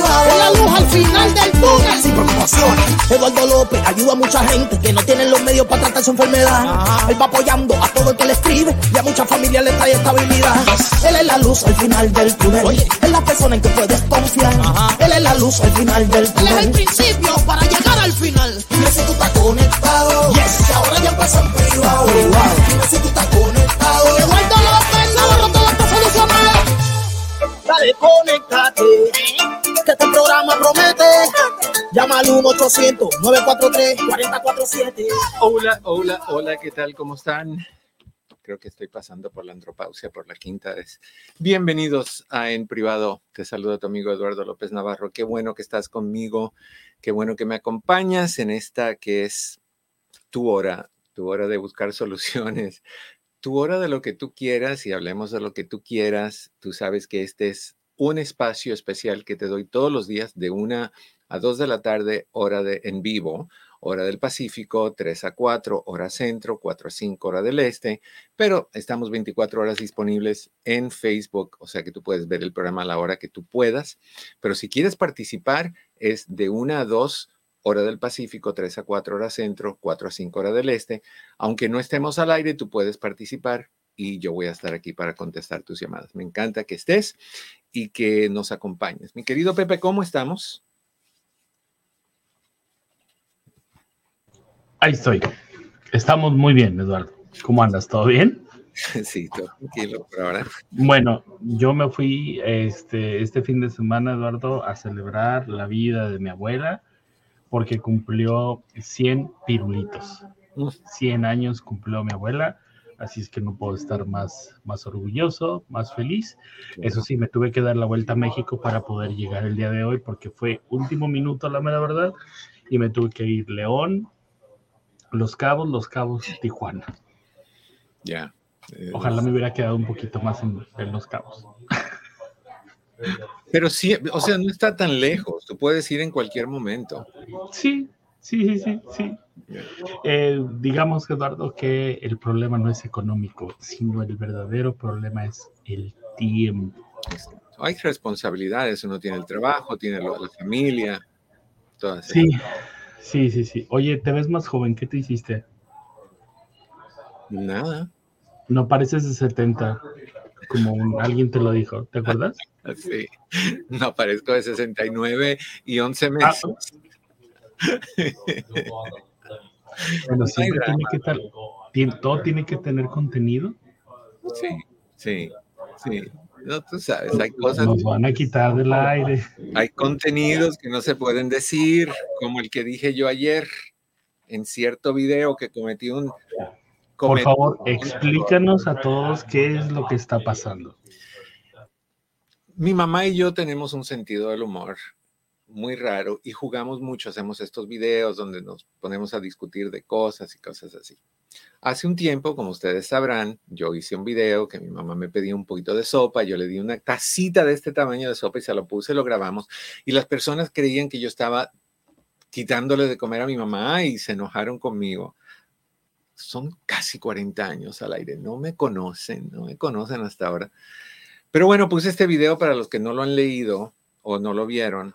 Es la luz al final del túnel sin preocupaciones. Eduardo López ayuda a mucha gente que no tienen los medios para tratar su enfermedad. Él va apoyando a todo el que le escribe y a muchas familias le trae estabilidad. Él es la luz al final del túnel. Oye, es la persona en que puedes confiar. Él es la luz al final del túnel. Él es el principio para llegar al final. Dime si tú estás conectado. Yes. Que ahora ya empieza en privado. Dime si tú estás conectado. Eduardo López Dale, conéctate. Que este programa promete. Llama al 1-800-943-4047. Hola, hola, hola, ¿qué tal? ¿Cómo están? Creo que estoy pasando por la andropausia por la quinta vez. Bienvenidos a En Privado. Te saluda tu amigo Eduardo López Navarro. Qué bueno que estás conmigo. Qué bueno que me acompañas en esta que es tu hora, tu hora de buscar soluciones, tu hora de lo que tú quieras y hablemos de lo que tú quieras. Tú sabes que este es un espacio especial que te doy todos los días de una a dos de la tarde, hora de en vivo, hora del Pacífico, 3 a 4, hora centro, 4 a 5, hora del este, pero estamos 24 horas disponibles en Facebook, o sea que tú puedes ver el programa a la hora que tú puedas, pero si quieres participar es de 1 a 2, hora del Pacífico, 3 a 4, hora centro, 4 a 5, hora del este. Aunque no estemos al aire, tú puedes participar y yo voy a estar aquí para contestar tus llamadas. Me encanta que estés y que nos acompañes. Mi querido Pepe, ¿cómo estamos? Ahí estoy. Estamos muy bien, Eduardo. ¿Cómo andas? ¿Todo bien? Sí, todo tranquilo por ahora. Bueno, yo me fui este, este fin de semana, Eduardo, a celebrar la vida de mi abuela porque cumplió 100 pirulitos. 100 años cumplió mi abuela, así es que no puedo estar más, más orgulloso, más feliz. Eso sí, me tuve que dar la vuelta a México para poder llegar el día de hoy porque fue último minuto, la mera verdad, y me tuve que ir León, Los Cabos, Los Cabos, Tijuana. Ya. Ojalá me hubiera quedado un poquito más en, en Los Cabos. Pero sí, o sea, no está tan lejos. Tú puedes ir en cualquier momento. Sí, sí, sí, sí, sí. Eh, digamos, Eduardo, que el problema no es económico, sino el verdadero problema es el tiempo. Hay responsabilidades, uno tiene el trabajo, tiene la familia, todas. Sí, sí, sí, sí. Oye, te ves más joven, ¿qué te hiciste? Nada. No pareces de 70, como alguien te lo dijo, ¿te acuerdas? Sí, no parezco de 69 y 11 meses. Bueno, siempre tiene que estar, todo tiene que tener contenido. Sí, sí, sí. No, tú sabes, hay cosas, Nos van a quitar del aire. hay contenidos que no se pueden decir, como el que dije yo ayer en cierto video que cometí un... Por favor, un- explícanos a todos qué es lo que está pasando. Mi mamá y yo tenemos un sentido del humor muy raro y jugamos mucho, hacemos estos videos donde nos ponemos a discutir de cosas y cosas así. Hace un tiempo, como ustedes sabrán, yo hice un video que mi mamá me pedía un poquito de sopa, yo le di una tacita de este tamaño de sopa y se lo puse, lo grabamos y las personas creían que yo estaba quitándole de comer a mi mamá y se enojaron conmigo. Son casi 40 años al aire, no me conocen, no me conocen hasta ahora. Pero bueno, puse este video para los que no lo han leído o no lo vieron,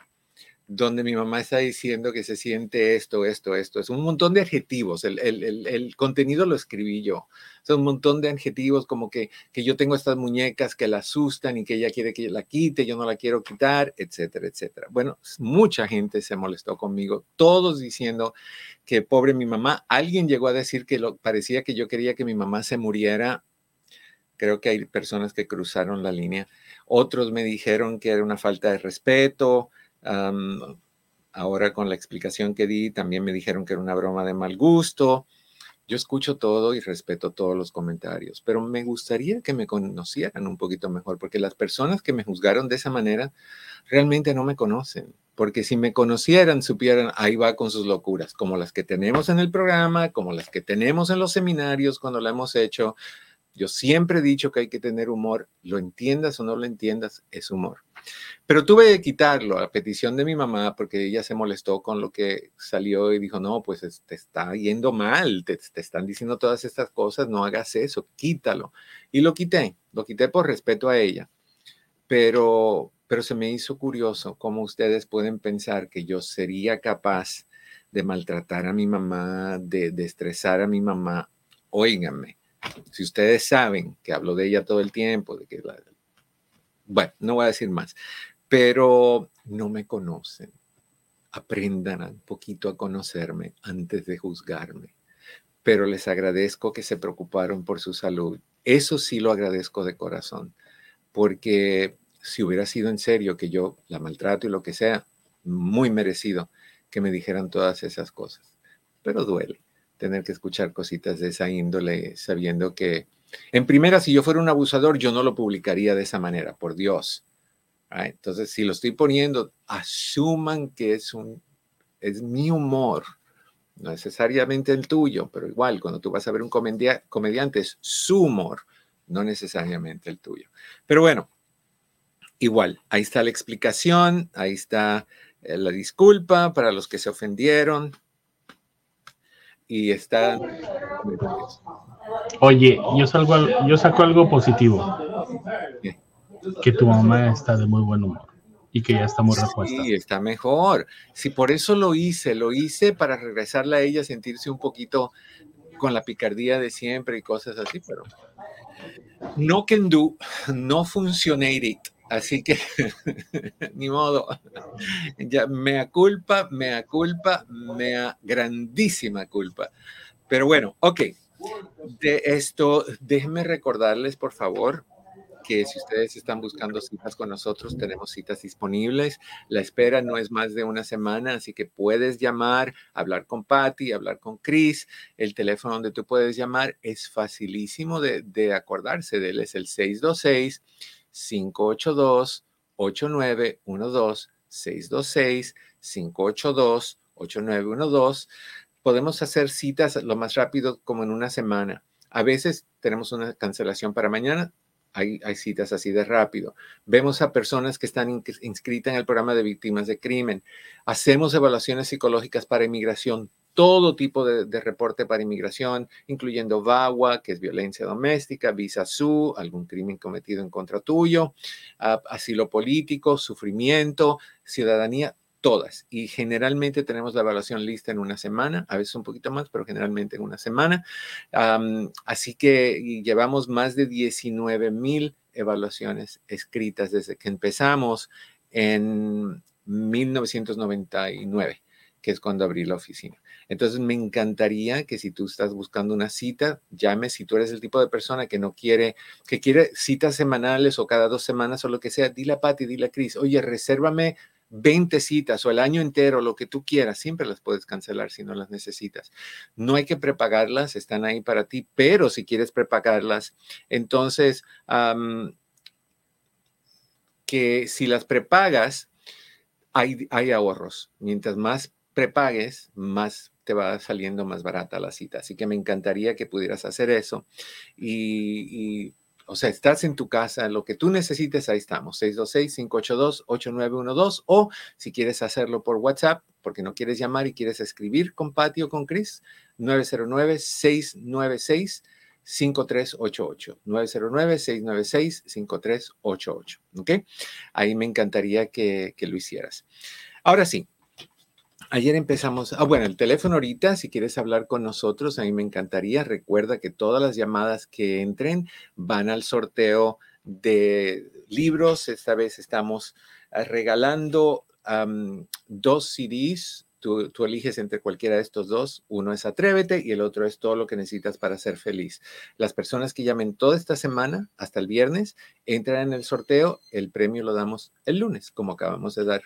donde mi mamá está diciendo que se siente esto, esto, esto. Es un montón de adjetivos. El, el- el- contenido lo escribí yo. Son un montón de adjetivos como que, que yo tengo estas muñecas que la asustan y que ella quiere que la quite, yo no la quiero quitar, etcétera, etcétera. Bueno, mucha gente se molestó conmigo, todos diciendo que pobre mi mamá. Alguien llegó a decir que lo, parecía que yo quería que mi mamá se muriera Creo que hay personas que cruzaron la línea. Otros me dijeron que era una falta de respeto. am, ahora con la explicación que di, también me dijeron que era una broma de mal gusto. Yo escucho todo y respeto todos los comentarios, pero me gustaría que me conocieran un poquito mejor, porque las personas que me juzgaron de esa manera realmente no me conocen. Porque si me conocieran, supieran, ahí va con sus locuras, como las que tenemos en el programa, como las que tenemos en los seminarios cuando la hemos hecho. Yo siempre he dicho que hay que tener humor, lo entiendas o no lo entiendas, es humor. Pero tuve que quitarlo a petición de mi mamá porque ella se molestó con lo que salió y dijo, no, pues te está yendo mal, te, te, están diciendo todas estas cosas, no hagas eso, quítalo. Y lo quité, lo quité por respeto a ella. Pero, pero se me hizo curioso cómo ustedes pueden pensar que yo sería capaz de maltratar a mi mamá, de, de estresar a mi mamá. Óiganme, si ustedes saben que hablo de ella todo el tiempo, de que bueno, no voy a decir más, pero no me conocen. Aprendan un poquito a conocerme antes de juzgarme. Pero les agradezco que se preocuparon por su salud. Eso sí lo agradezco de corazón, porque si hubiera sido en serio que yo la maltrato y lo que sea, muy merecido que me dijeran todas esas cosas. Pero duele tener que escuchar cositas de esa índole sabiendo que en primera, si yo fuera un abusador, yo no lo publicaría de esa manera, por Dios. Entonces, si lo estoy poniendo, asuman que es, un, es mi humor, no necesariamente el tuyo, pero igual, cuando tú vas a ver un comediante, es su humor, no necesariamente el tuyo. Pero bueno, igual, ahí está la explicación, ahí está eh, la disculpa para los que se ofendieron y está... Oye, yo, salgo, yo saco algo positivo. Que tu mamá está de muy buen humor y que ya está muy repuesta. Sí, está mejor. Sí, por eso lo hice, lo hice para regresarle a ella, sentirse un poquito con la picardía de siempre y cosas así, pero no can do, no funcionate. Así que, ni modo. Ya, mea culpa, mea culpa, mea grandísima culpa. Pero bueno, ok. De esto, déjenme recordarles, por favor, que si ustedes están buscando citas con nosotros, tenemos citas disponibles. La espera no es más de una semana, así que puedes llamar, hablar con Patty, hablar con Chris. El teléfono donde tú puedes llamar es facilísimo de, de acordarse de él, es el 626 582 8912 626 582 8912 podemos hacer citas lo más rápido como en una semana. A veces tenemos una cancelación para mañana, hay, citas así de rápido. Vemos a personas que están inscritas en el programa de víctimas de crimen. Hacemos evaluaciones psicológicas para inmigración, todo tipo de, reporte para inmigración, incluyendo VAWA, que es violencia doméstica, visa SU, algún crimen cometido en contra tuyo, asilo político, sufrimiento, ciudadanía, todas. Y generalmente tenemos la evaluación lista en una semana, a veces un poquito más, pero generalmente en una semana. Así que llevamos más de 19 mil evaluaciones escritas desde que empezamos en 1999 que es cuando abrí la oficina. Entonces, me encantaría que si tú estás buscando una cita, llame si tú eres el tipo de persona que no quiere, que quiere citas semanales o cada dos semanas o lo que sea, dile a Patti, dile a Cris, oye, resérvame 20 citas o el año entero, lo que tú quieras, siempre las puedes cancelar si no las necesitas. No hay que prepagarlas, están ahí para ti, pero si quieres prepagarlas, entonces, que si las prepagas, hay, hay ahorros. Mientras más prepagues, más te va saliendo más barata la cita. Así que me encantaría que pudieras hacer eso y, o sea, estás en tu casa, lo que tú necesites, ahí estamos, 626-582-8912. O si quieres hacerlo por WhatsApp, porque no quieres llamar y quieres escribir con Patty o con Chris, 909-696-5388. 909-696-5388. ¿Ok? Ahí me encantaría que, que lo hicieras. Ahora sí, Ayer empezamos, ah, bueno, el teléfono ahorita, si quieres hablar con nosotros, a mí me encantaría. Recuerda que todas las llamadas que entren van al sorteo de libros. Esta vez estamos ah, regalando dos CDs. Tú, tú, eliges entre cualquiera de estos dos. Uno es Atrévete y el otro es Todo lo que necesitas para ser feliz. Las personas que llamen toda esta semana hasta el viernes entran en el sorteo. El premio lo damos el lunes, como acabamos de dar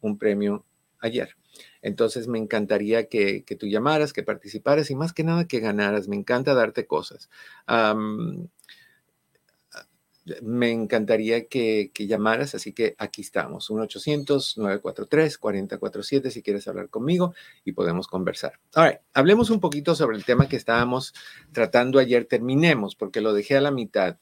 un premio ayer. Entonces me encantaría que, tú llamaras, que participaras y más que nada que ganaras. Me encanta darte cosas me encantaría que, llamaras, así que aquí estamos, 1-800-943-4047 si quieres hablar conmigo y podemos conversar. Ahora, hablemos un poquito sobre el tema que estábamos tratando ayer, terminemos porque lo dejé a la mitad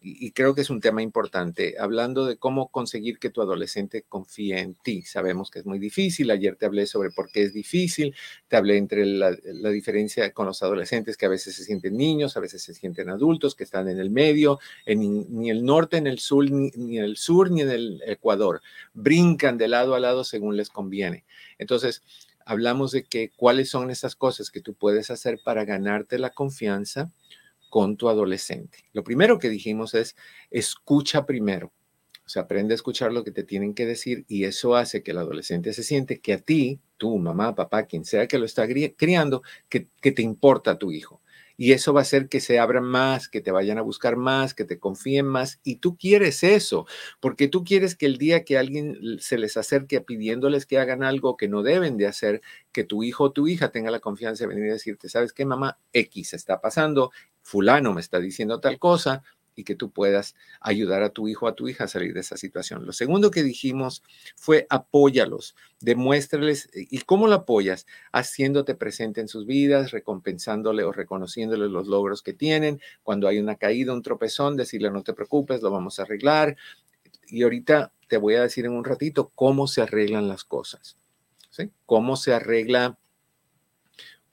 y, creo que es un tema importante, hablando de cómo conseguir que tu adolescente confíe en ti. Sabemos que es muy difícil. Ayer te hablé sobre por qué es difícil. Te hablé entre la, diferencia con los adolescentes que a veces se sienten niños, a veces se sienten adultos, que están en el medio, en, ni el norte, en el sur, ni, ni el sur, ni en el Ecuador. Brincan de lado a lado según les conviene. Entonces, hablamos de que cuáles son esas cosas que tú puedes hacer para ganarte la confianza con tu adolescente. Lo primero que dijimos es, escucha primero. O sea, aprende a escuchar lo que te tienen que decir y eso hace que el adolescente se siente que a ti, tu mamá, papá, quien sea que lo está criando, que, que te importa tu hijo. Y eso va a hacer que se abran más, que te vayan a buscar más, que te confíen más. Y tú quieres eso, porque tú quieres que el día que alguien se les acerque pidiéndoles que hagan algo que no deben de hacer, que tu hijo o tu hija tenga la confianza de venir y decirte, ¿sabes qué, mamá? X está pasando, fulano me está diciendo tal cosa, y que tú puedas ayudar a tu hijo o a tu hija a salir de esa situación. Lo segundo que dijimos fue apóyalos, demuéstrales y cómo lo apoyas, haciéndote presente en sus vidas, recompensándole o reconociéndole los logros que tienen. Cuando hay una caída, un tropezón, decirle no te preocupes, lo vamos a arreglar. Y ahorita te voy a decir en un ratito cómo se arreglan las cosas, ¿sí? Cómo se arregla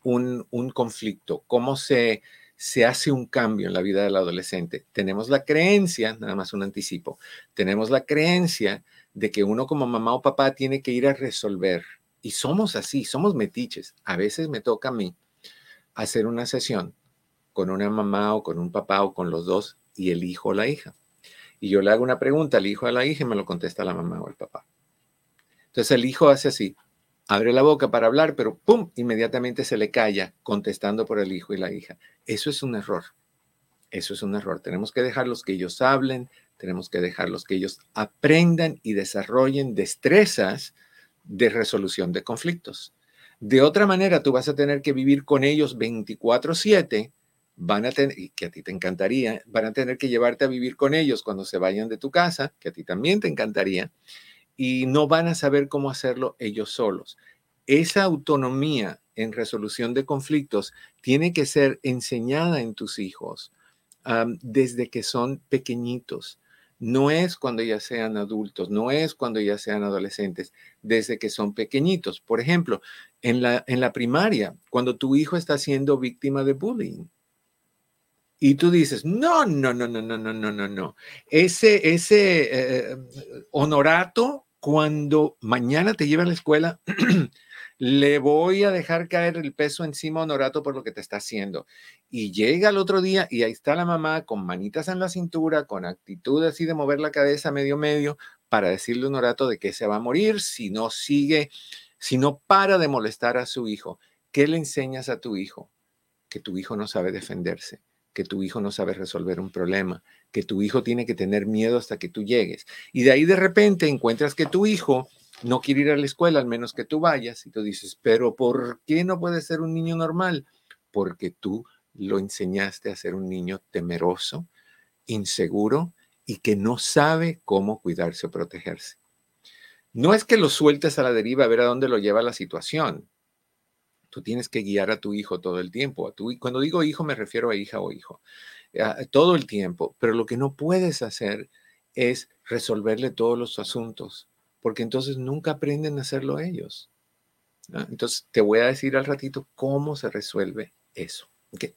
un, un conflicto, cómo se se hace un cambio en la vida del adolescente. Tenemos la creencia, nada más un anticipo, tenemos la creencia de que uno como mamá o papá tiene que ir a resolver. Y somos así, somos metiches. A veces me toca a mí hacer una sesión con una mamá o con un papá o con los dos y el hijo o la hija. Y yo le hago una pregunta al hijo o a la hija y me lo contesta la mamá o el papá. Entonces el hijo hace así, abre la boca para hablar, pero ¡pum! inmediatamente se le calla contestando por el hijo y la hija. Eso es un error. Eso es un error. Tenemos que dejarlos que ellos hablen, tenemos que dejarlos que ellos aprendan y desarrollen destrezas de resolución de conflictos. De otra manera, tú vas a tener que vivir con ellos 24/7, van a tener, que a ti te encantaría, van a tener que llevarte a vivir con ellos cuando se vayan de tu casa, que a ti también te encantaría, y no van a saber cómo hacerlo ellos solos. Esa autonomía en resolución de conflictos tiene que ser enseñada en tus hijos desde que son pequeñitos. No es cuando ya sean adultos, no es cuando ya sean adolescentes, desde que son pequeñitos. Por ejemplo, en la, en la primaria, cuando tu hijo está siendo víctima de bullying, y tú dices, no, no, no, no, no, no, no, no, no. Ese, ese eh, honorato cuando mañana te lleve a la escuela, le voy a dejar caer el peso encima a Honorato por lo que te está haciendo. Y llega el otro día y ahí está la mamá con manitas en la cintura, con actitud así de mover la cabeza medio medio, para decirle a Honorato de que se va a morir si no sigue, si no para de molestar a su hijo. ¿Qué le enseñas a tu hijo? Que tu hijo no sabe defenderse, que tu hijo no sabe resolver un problema, que tu hijo tiene que tener miedo hasta que tú llegues. Y de ahí de repente encuentras que tu hijo no quiere ir a la escuela al menos que tú vayas y tú dices, pero ¿por qué no puede ser un niño normal? Porque tú lo enseñaste a ser un niño temeroso, inseguro y que no sabe cómo cuidarse o protegerse. No es que lo sueltes a la deriva a ver a dónde lo lleva la situación. Tú tienes que guiar a tu hijo todo el tiempo. A tu, cuando digo hijo me refiero a hija o hijo. todo el tiempo. Pero lo que no puedes hacer es resolverle todos los asuntos, porque entonces nunca aprenden a hacerlo ellos. Entonces te voy a decir al ratito cómo se resuelve eso.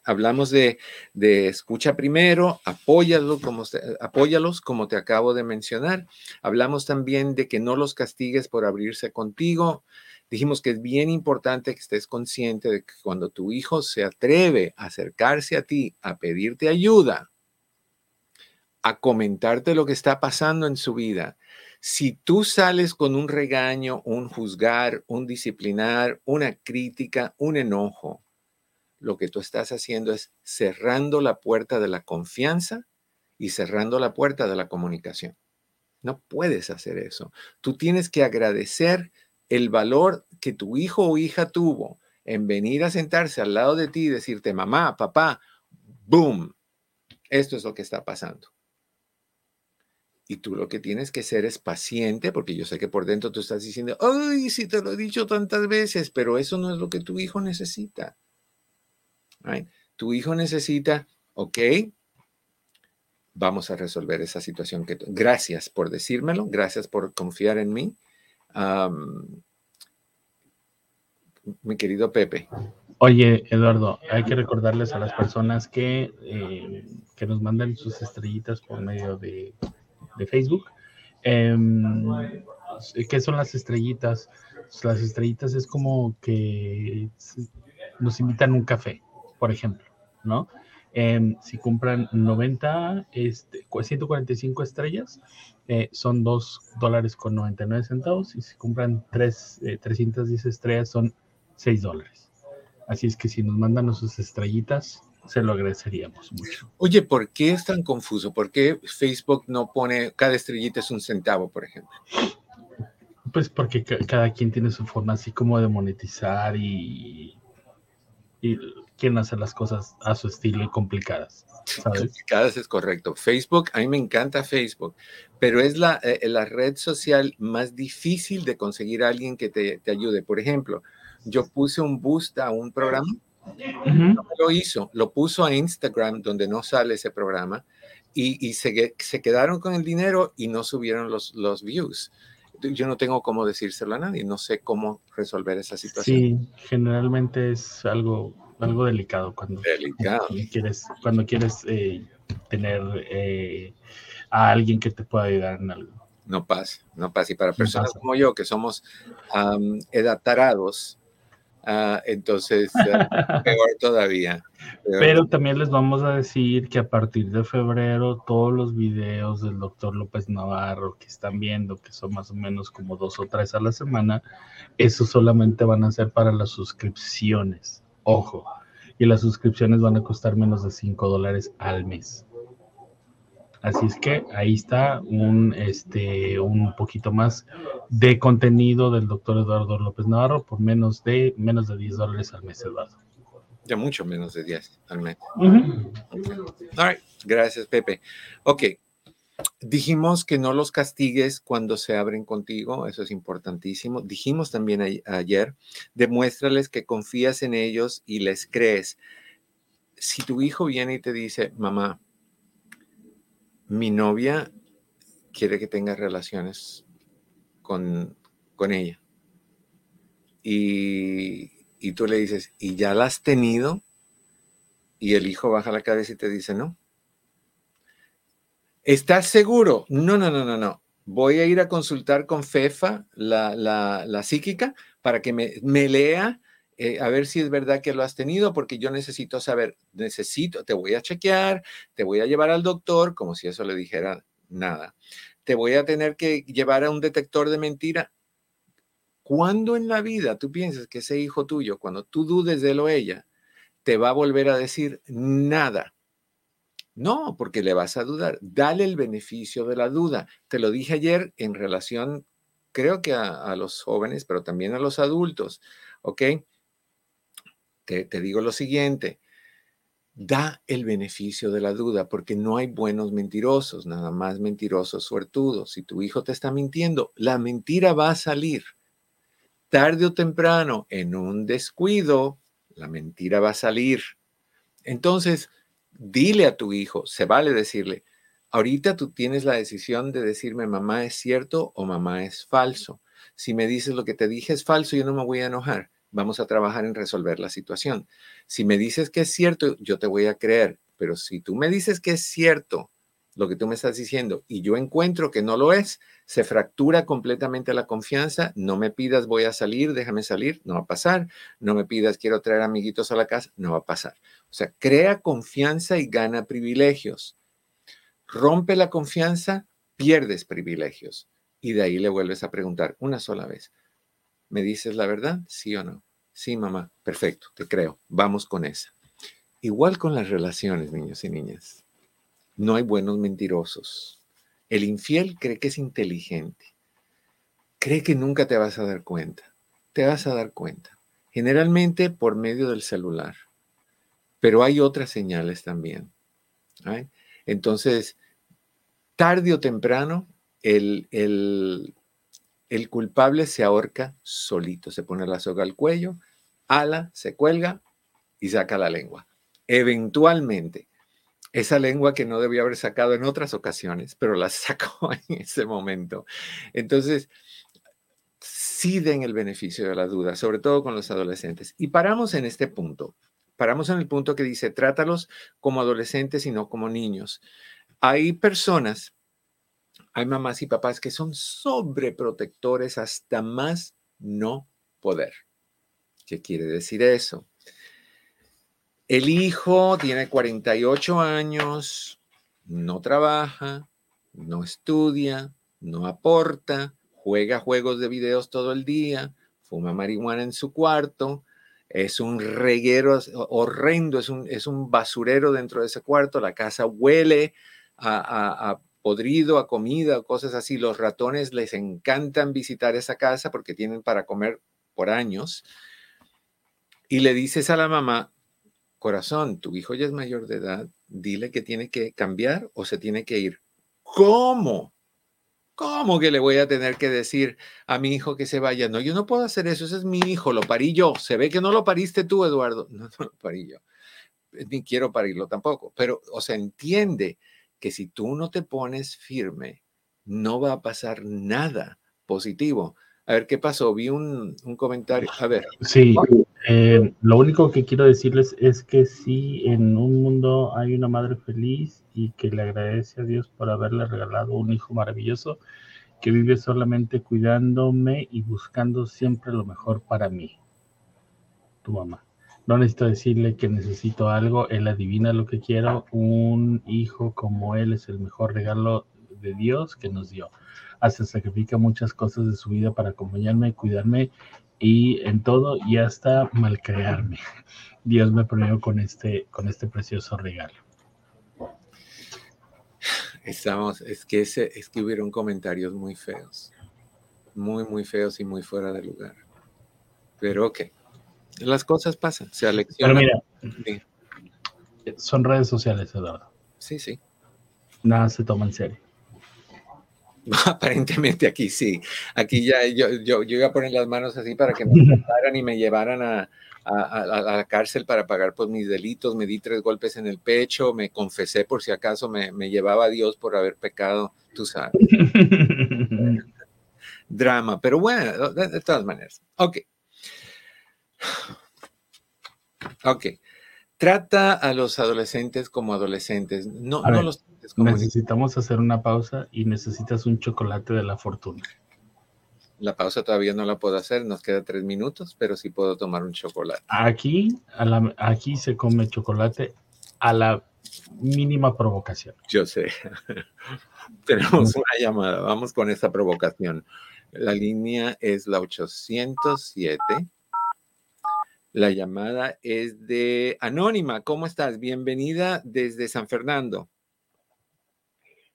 Hablamos de, de, escucha primero, apóyalo como, apóyalos como te acabo de mencionar. Hablamos también de que no los castigues por abrirse contigo. Dijimos que es bien importante que estés consciente de que cuando tu hijo se atreve a acercarse a ti, a pedirte ayuda, a comentarte lo que está pasando en su vida, si tú sales con un regaño, un juzgar, un disciplinar, una crítica, un enojo, lo que tú estás haciendo es cerrando la puerta de la confianza y cerrando la puerta de la comunicación. No puedes hacer eso. Tú tienes que agradecer el valor que tu hijo o hija tuvo en venir a sentarse al lado de ti y decirte, mamá, papá, boom, esto es lo que está pasando. Y tú lo que tienes que ser es paciente, porque yo sé que por dentro tú estás diciendo, ay, sí te lo he dicho tantas veces, pero eso no es lo que tu hijo necesita. Tu hijo necesita, ok, vamos a resolver esa situación. Que gracias por decírmelo, gracias por confiar en mí. Mi querido Pepe. Oye, Eduardo, hay que recordarles a las personas que, eh, que nos mandan sus estrellitas por medio de, de Facebook. Em, ¿Qué son las estrellitas? Las estrellitas es como que nos invitan un café, por ejemplo, ¿no? Em, si compran 90, este, 145 estrellas, eh, son 2 dólares con 99 centavos. Y si compran 3, 310 eh, estrellas, son 6 dólares. Así es que si nos mandan sus estrellitas, se lo agradeceríamos mucho. Oye, ¿por qué es tan confuso? ¿Por qué Facebook no pone cada estrellita es un centavo, por ejemplo? Pues porque cada quien tiene su forma así como de monetizar y, y quieren hacer las cosas a su estilo y complicadas. Complicadas es correcto. Facebook, a mí me encanta Facebook, pero es la, eh, la red social más difícil de conseguir a alguien que te, te ayude. Por ejemplo, yo puse un boost a un programa no lo hizo, lo puso a Instagram donde no sale ese programa y, se, se, quedaron con el dinero y no subieron los, los views. Yo no tengo cómo decírselo a nadie, no sé cómo resolver esa situación. Sí, generalmente es algo, algo delicado cuando, quieres, cuando quieres eh, tener eh, a alguien que te pueda ayudar en algo. No pasa, no pasa. Y para personas como yo, que somos um, edatarados, Ah, entonces, eh, peor todavía. Pero también les vamos a decir que a partir de febrero todos los videos del doctor López Navarro que están viendo, que son más o menos como dos o tres a la semana, esos solamente van a ser para las suscripciones. Ojo. Y las suscripciones van a costar menos de 5 dólares al mes. Así es que ahí está un, este, un poquito más de contenido del doctor Eduardo López Navarro por menos de, menos de 10 dólares al mes, Eduardo. Ya mucho menos de 10 al mes. Gracias, Pepe. Ok. Dijimos que no los castigues cuando se abren contigo, eso es importantísimo. Dijimos también ayer, demuéstrales que confías en ellos y les crees. Si tu hijo viene y te dice, mamá, mi novia quiere que tenga relaciones con, con ella. Y, y tú le dices, ¿y ya la has tenido? Y el hijo baja la cabeza y te dice, no. ¿Estás seguro? No, no, no, no, no. Voy a ir a consultar con Fefa, la, la, la psíquica, para que me, me lea eh, a ver si es verdad que lo has tenido, porque yo necesito saber, necesito, te voy a chequear, te voy a llevar al doctor, como si eso le dijera nada. Te voy a tener que llevar a un detector de mentira. ¿Cuándo en la vida tú piensas que ese hijo tuyo, cuando tú dudes de él o ella, te va a volver a decir nada? No, porque le vas a dudar. Dale el beneficio de la duda. Te lo dije ayer en relación, creo que a, los jóvenes, pero también a los adultos. ¿Ok? te, digo lo siguiente, da el beneficio de la duda, porque no hay buenos mentirosos, nada más mentirosos suertudos. Si tu hijo te está mintiendo, la mentira va a salir. Tarde o temprano, en un descuido, la mentira va a salir. Entonces, dile a tu hijo, se vale decirle, ahorita tú tienes la decisión de decirme mamá es cierto o mamá es falso. Si me dices lo que te dije es falso, yo no me voy a enojar vamos a trabajar en resolver la situación. Si me dices que es cierto, yo te voy a creer, pero si tú me dices que es cierto lo que tú me estás diciendo y yo encuentro que no lo es, se fractura completamente la confianza, no me pidas voy a salir, déjame salir, no va a pasar, no me pidas quiero traer amiguitos a la casa, no va a pasar. O sea, crea confianza y gana privilegios. Rompe la confianza, pierdes privilegios. Y de ahí le vuelves a preguntar una sola vez. ¿Me dices la verdad? ¿Sí o no? Sí, mamá. Perfecto, te creo. Vamos con esa. Igual con las relaciones, niños y niñas. No hay buenos mentirosos. El infiel cree que es inteligente. cree que nunca te vas a dar cuenta. Te vas a dar cuenta. Generalmente por medio del celular. Pero hay otras señales también. Entonces, tarde o temprano, el, el, el culpable se ahorca solito, se pone la soga al cuello, ala, se cuelga y saca la lengua. Eventualmente, esa lengua que no debía haber sacado en otras ocasiones, pero la sacó en ese momento. Entonces, sí den el beneficio de la duda, sobre todo con los adolescentes. Y paramos en este punto. Paramos en el punto que dice, trátalos como adolescentes y no como niños. Hay personas hay mamás y papás que son sobreprotectores hasta más no poder. ¿Qué quiere decir eso? El hijo tiene 48 años, no trabaja, no estudia, no aporta, juega juegos de videos todo el día, fuma marihuana en su cuarto, es un reguero horrendo, es un, es un basurero dentro de ese cuarto, la casa huele a, a podrido a comida cosas así. Los ratones les encantan visitar esa casa porque tienen para comer por años. Y le dices a la mamá, corazón, tu hijo ya es mayor de edad, dile que tiene que cambiar o se tiene que ir. ¿Cómo? ¿Cómo que le voy a tener que decir a mi hijo que se vaya? No, yo no puedo hacer eso, ese es mi hijo, lo parí yo. Se ve que no lo pariste tú, Eduardo. No, no lo parí yo. Ni quiero parirlo tampoco, pero, o sea, entiende que si tú no te pones firme, no va a pasar nada positivo. A ver, ¿qué pasó? Vi un, comentario. A ver. Sí, eh, lo único que quiero decirles es que sí, en un mundo hay una madre feliz y que le agradece a Dios por haberle regalado un hijo maravilloso que vive solamente cuidándome y buscando siempre lo mejor para mí. Tu mamá. No necesito decirle que necesito algo, él adivina lo que quiero. Un hijo como él es el mejor regalo de Dios que nos dio. Hasta sacrifica muchas cosas de su vida para acompañarme, cuidarme y en todo y hasta malcrearme. Dios me premió con este, con este precioso regalo. Estamos, es que ese, es que hubieron comentarios muy feos, muy, muy feos y muy fuera de lugar. Pero ok. Las cosas pasan, se alecciona. Pero mira, son redes sociales, Eduardo. Sí, sí. Nada se toma en serio. Aparentemente aquí sí. Aquí ya yo, yo, iba a poner las manos así para que me llevaran y me llevaran a, la cárcel para pagar por mis delitos. Me di tres golpes en el pecho, me confesé por si acaso me, me llevaba a Dios por haber pecado, tú sabes. Drama, pero bueno, de todas maneras. Ok. Ok. Trata a los adolescentes como adolescentes, no, los Necesitamos hacer una pausa y necesitas un chocolate de la fortuna. La pausa todavía no la puedo hacer, nos queda tres minutos, pero sí puedo tomar un chocolate. Aquí, aquí se come chocolate a la mínima provocación. Yo sé. Tenemos una llamada, vamos con esa provocación. La línea es la 807. La llamada es de Anónima. ¿Cómo estás? Bienvenida desde San Fernando.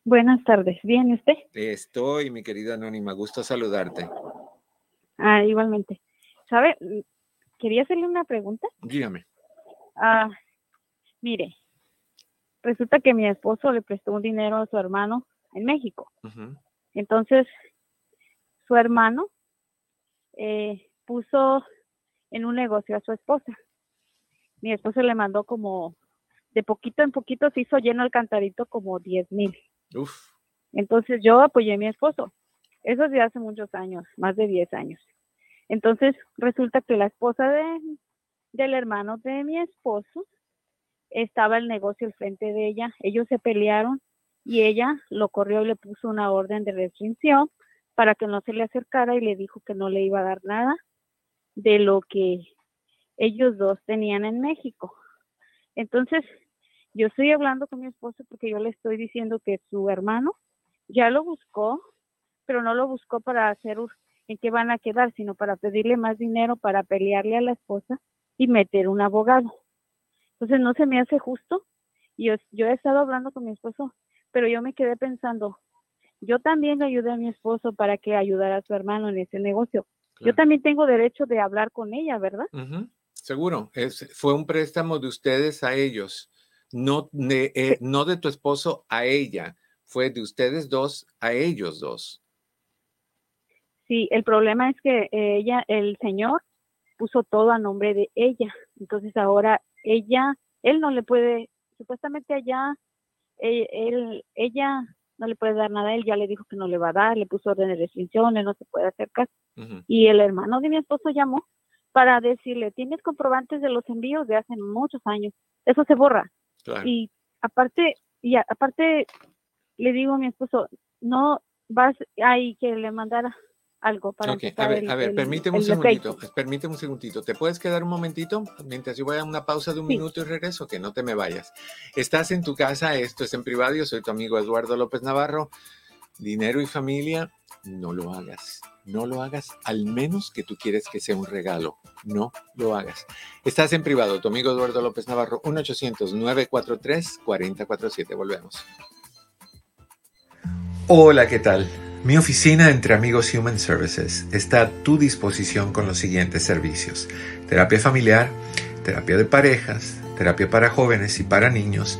Buenas tardes. ¿Bien usted? Estoy, mi querida Anónima. Gusto saludarte. Ah, igualmente. ¿Sabe? Quería hacerle una pregunta. Dígame. Ah, mire, resulta que mi esposo le prestó un dinero a su hermano en México. Entonces, su hermano eh, puso en un negocio a su esposa. Mi esposo le mandó como, de poquito en poquito se hizo lleno el cantarito como 10 mil. Entonces yo apoyé a mi esposo. Eso es de hace muchos años, más de 10 años. Entonces resulta que la esposa de, del hermano de mi esposo estaba el negocio al frente de ella. Ellos se pelearon y ella lo corrió y le puso una orden de restricción para que no se le acercara y le dijo que no le iba a dar nada de lo que ellos dos tenían en México. Entonces, yo estoy hablando con mi esposo porque yo le estoy diciendo que su hermano ya lo buscó, pero no lo buscó para hacer en qué van a quedar, sino para pedirle más dinero para pelearle a la esposa y meter un abogado. Entonces, no se me hace justo. Yo, yo he estado hablando con mi esposo, pero yo me quedé pensando, yo también ayudé a mi esposo para que ayudara a su hermano en ese negocio. Yo también tengo derecho de hablar con ella, ¿verdad? Seguro, es, fue un préstamo de ustedes a ellos, no de, eh, no de tu esposo a ella, fue de ustedes dos a ellos dos. Sí, el problema es que ella, el señor, puso todo a nombre de ella. Entonces ahora ella, él no le puede, supuestamente allá, e, él, ella no le puede dar nada, él ya le dijo que no le va a dar, le puso orden de restricciones, no se puede hacer caso. Y el hermano de mi esposo llamó para decirle, tienes comprobantes de los envíos de hace muchos años, eso se borra. Y aparte, y aparte le digo a mi esposo, no vas ahí que le mandara algo para Ok, a ver, a ver, permíteme un segundito, permíteme un segundito. ¿Te puedes quedar un momentito mientras yo voy a una pausa de un minuto y regreso? Que no te me vayas. Estás en tu casa, esto es en privado, yo soy tu amigo Eduardo López Navarro. Dinero y familia, no lo hagas. No lo hagas, al menos que tú quieres que sea un regalo. No lo hagas. Estás en privado, tu amigo Eduardo López Navarro, 1-800-943-4047. Volvemos. Hola, ¿qué tal? Mi oficina entre amigos Human Services está a tu disposición con los siguientes servicios. Terapia familiar, terapia de parejas, terapia para jóvenes y para niños,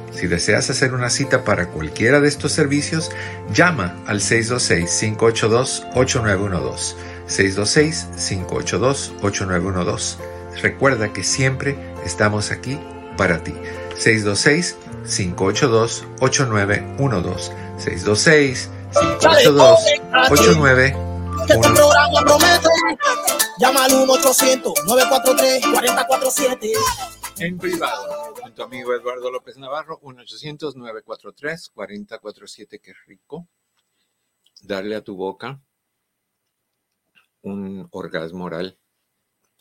Si deseas hacer una cita para cualquiera de estos servicios, llama al 626-582-8912. 626-582-8912. Recuerda que siempre estamos aquí para ti. 626-582-8912. 626-582-8912. Este programa promete. Llama al 1-800-943-4047. En privado, con tu amigo Eduardo López Navarro, 1-800-943-4047. Qué rico. Darle a tu boca un orgasmo oral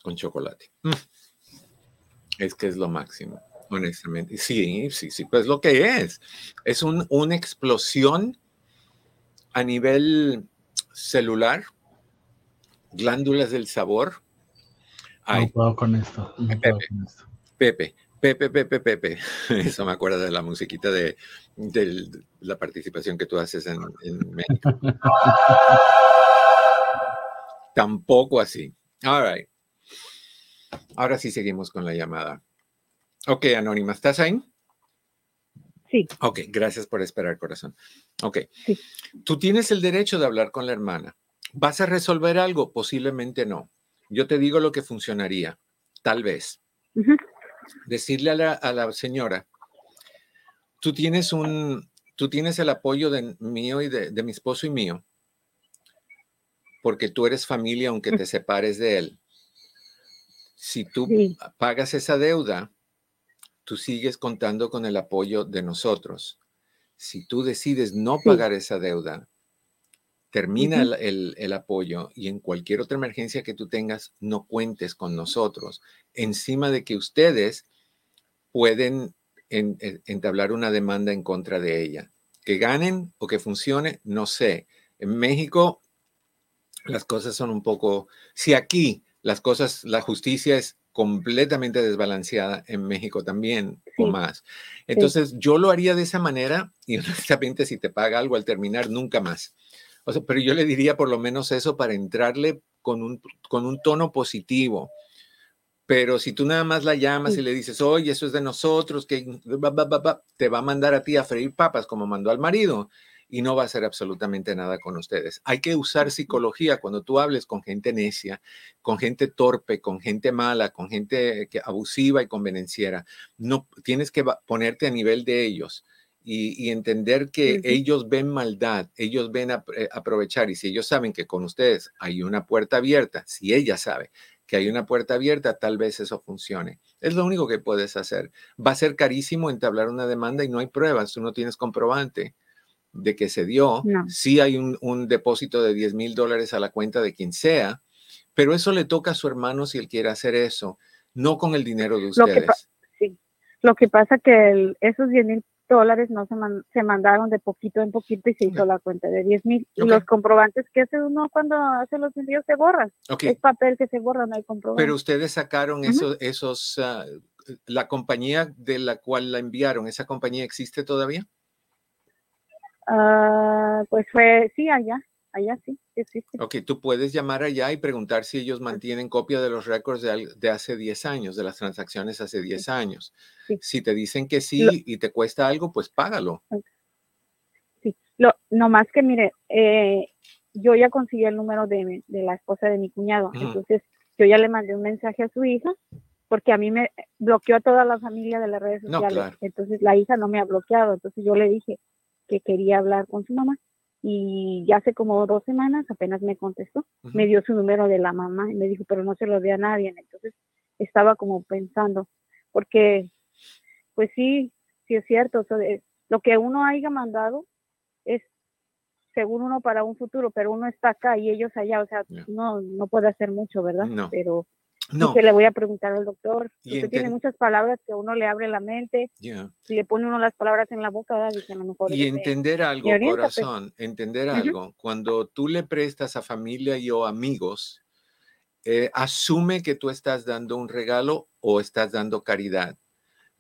con chocolate. Mm. Es que es lo máximo, honestamente. Sí, sí, sí, pues lo que es. Es un, una explosión a nivel celular, glándulas del sabor. no puedo con esto. Pepe, Pepe, Pepe, Pepe, Eso me acuerda de la musiquita de, la participación que tú haces en, México. Tampoco así. All right. Ahora sí seguimos con la llamada. Ok, Anónima, ¿estás ahí? Sí. Ok, gracias por esperar, corazón. Ok. Tú tienes el derecho de hablar con la hermana. ¿Vas a resolver algo? Posiblemente no. Yo te digo lo que funcionaría, tal vez. Decirle a la, señora, tú tienes un, tú tienes el apoyo de mío y de, mi esposo y mío, porque tú eres familia aunque te separes de él. Si tú pagas esa deuda, tú sigues contando con el apoyo de nosotros. Si tú decides no pagar esa deuda, termina el, apoyo y en cualquier otra emergencia que tú tengas, no cuentes con nosotros. Encima de que ustedes pueden entablar una demanda en contra de ella. Que ganen o que funcione, no sé. En México las cosas son un poco, si aquí las cosas, la justicia es completamente desbalanceada en México también o más. Entonces, yo lo haría de esa manera y honestamente si te paga algo al terminar, nunca más. O sea, pero yo le diría por lo menos eso para entrarle con un, con un tono positivo. Pero si tú nada más la llamas y le dices, oye, eso es de nosotros, que te va a mandar a ti a freír papas como mandó al marido y no va a hacer absolutamente nada con ustedes. Hay que usar psicología cuando tú hables con gente necia, con gente torpe, con gente mala, con gente abusiva y convenenciera. No tienes que ponerte a nivel de ellos. Y, entender que ellos ven maldad, ellos ven eh, aprovechar y si ellos saben que con ustedes hay una puerta abierta, si ella sabe que hay una puerta abierta, tal vez eso funcione. Es lo único que puedes hacer. Va a ser carísimo entablar una demanda y no hay pruebas, tú no tienes comprobante de que se dio. Sí hay un, depósito de 10 mil dólares a la cuenta de quien sea, Pero eso le toca a su hermano si él quiere hacer eso, no con el dinero de ustedes. Lo que, sí. Lo que pasa que esos 10 mil dólares no se, se mandaron de poquito en poquito y se hizo la cuenta de 10 mil. Y los comprobantes que hace uno cuando hace los envíos se borran. Es papel que se borra, no hay comprobante. Pero ustedes sacaron esos, esos ah, la compañía de la cual la enviaron, ¿esa compañía existe todavía? Ah, pues fue, sí, allá allá sí, existe. Ok, tú puedes llamar allá y preguntar si ellos mantienen copia de los récords de, hace 10 años, de las transacciones hace 10 años. Si te dicen que sí y te cuesta algo, pues págalo. Sí, lo, no más que mire, eh, yo ya conseguí el número de, la esposa de mi cuñado, entonces yo ya le mandé un mensaje a su hija porque a mí me bloqueó a toda la familia de las redes sociales. Entonces la hija no me ha bloqueado, entonces yo le dije que quería hablar con su mamá y ya hace como dos semanas apenas me contestó, me dio su número de la mamá y me dijo, pero no se lo dé a nadie. Entonces estaba como pensando, porque pues sí, sí es cierto, lo que uno haya mandado es según uno para un futuro, pero uno está acá y ellos allá, o sea, no, no puede hacer mucho, ¿verdad? Pero no. le voy a preguntar al doctor. Usted tiene muchas palabras que uno le abre la mente. Si le pone uno las palabras en la boca, dice a lo mejor. Y entender algo, pues. corazón, entender algo. Cuando tú le prestas a familia y o amigos, eh, asume que tú estás dando un regalo o estás dando caridad.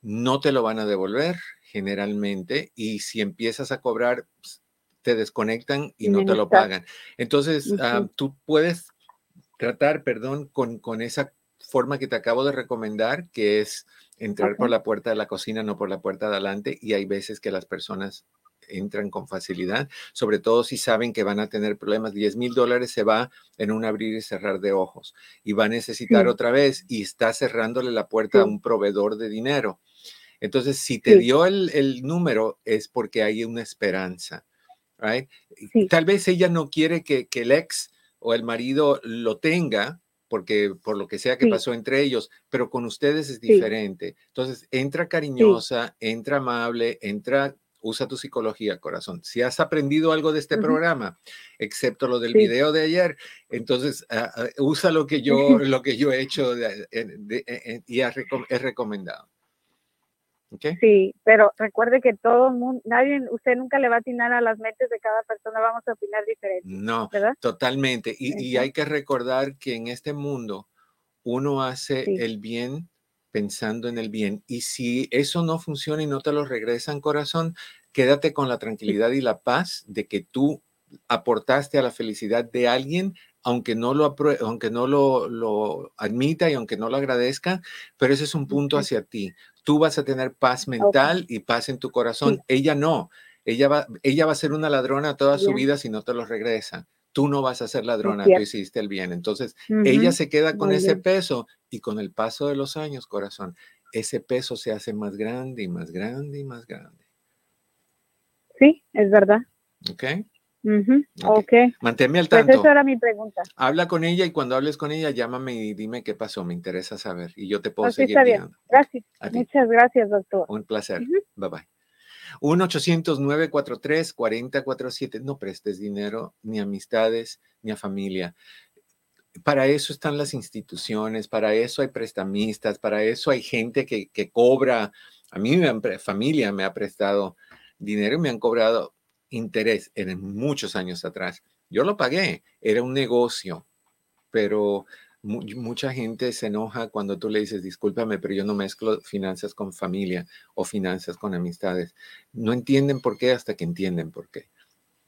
No te lo van a devolver generalmente y si empiezas a cobrar, pues, te desconectan y no te lo pagan. Entonces, ah, tú puedes tratar, perdón, con, con esa forma que te acabo de recomendar, que es entrar por la puerta de la cocina, no por la puerta de adelante, y hay veces que las personas entran con facilidad, sobre todo si saben que van a tener problemas. 10 mil dólares se va en un abrir y cerrar de ojos y va a necesitar otra vez y está cerrándole la puerta a un proveedor de dinero. Entonces, si te dio el, número es porque hay una esperanza. Tal vez ella no quiere que, que el ex o el marido lo tenga, porque por lo que sea que pasó entre ellos, pero con ustedes es diferente. Entonces, entra cariñosa, entra amable, entra, usa tu psicología, corazón. Si has aprendido algo de este programa, excepto lo del video de ayer, entonces ah, ah, usa lo que yo, lo que yo he hecho y he recomendado. Sí, pero recuerde que todo mundo, nadie, usted nunca le va a atinar a las mentes de cada persona, vamos a opinar diferente. No, totalmente. Y, hay que recordar que en este mundo uno hace el bien pensando en el bien. Y si eso no funciona y no te lo regresan, corazón, quédate con la tranquilidad y la paz de que tú aportaste a la felicidad de alguien aunque no lo, aunque no lo, lo, admita y aunque no lo agradezca, pero ese es un punto hacia ti. Tú vas a tener paz mental y paz en tu corazón. Ella no. Ella va, ella va a ser una ladrona toda su vida si no te lo regresa. Tú no vas a ser ladrona, tú hiciste el bien. Entonces, ella se queda con ese peso y con el paso de los años, corazón, ese peso se hace más grande y más grande y más grande. Sí, es verdad. ¿Ok? Ok. Manténme al pues tanto. esa era mi pregunta. Habla con ella y cuando hables con ella, llámame y dime qué pasó. Me interesa saber y yo te puedo seguir está bien. Gracias. Muchas gracias, doctor. Un placer. Bye bye. 1-800-943-4047. No prestes dinero ni amistades ni a familia. Para eso están las instituciones, para eso hay prestamistas, para eso hay gente que, que cobra. A mí, mi familia me ha prestado dinero y me han cobrado interés en muchos años atrás. Yo lo pagué, era un negocio, pero mucha gente se enoja cuando tú le dices, discúlpame, pero yo no mezclo finanzas con familia o finanzas con amistades. No entienden por qué hasta que entienden por qué,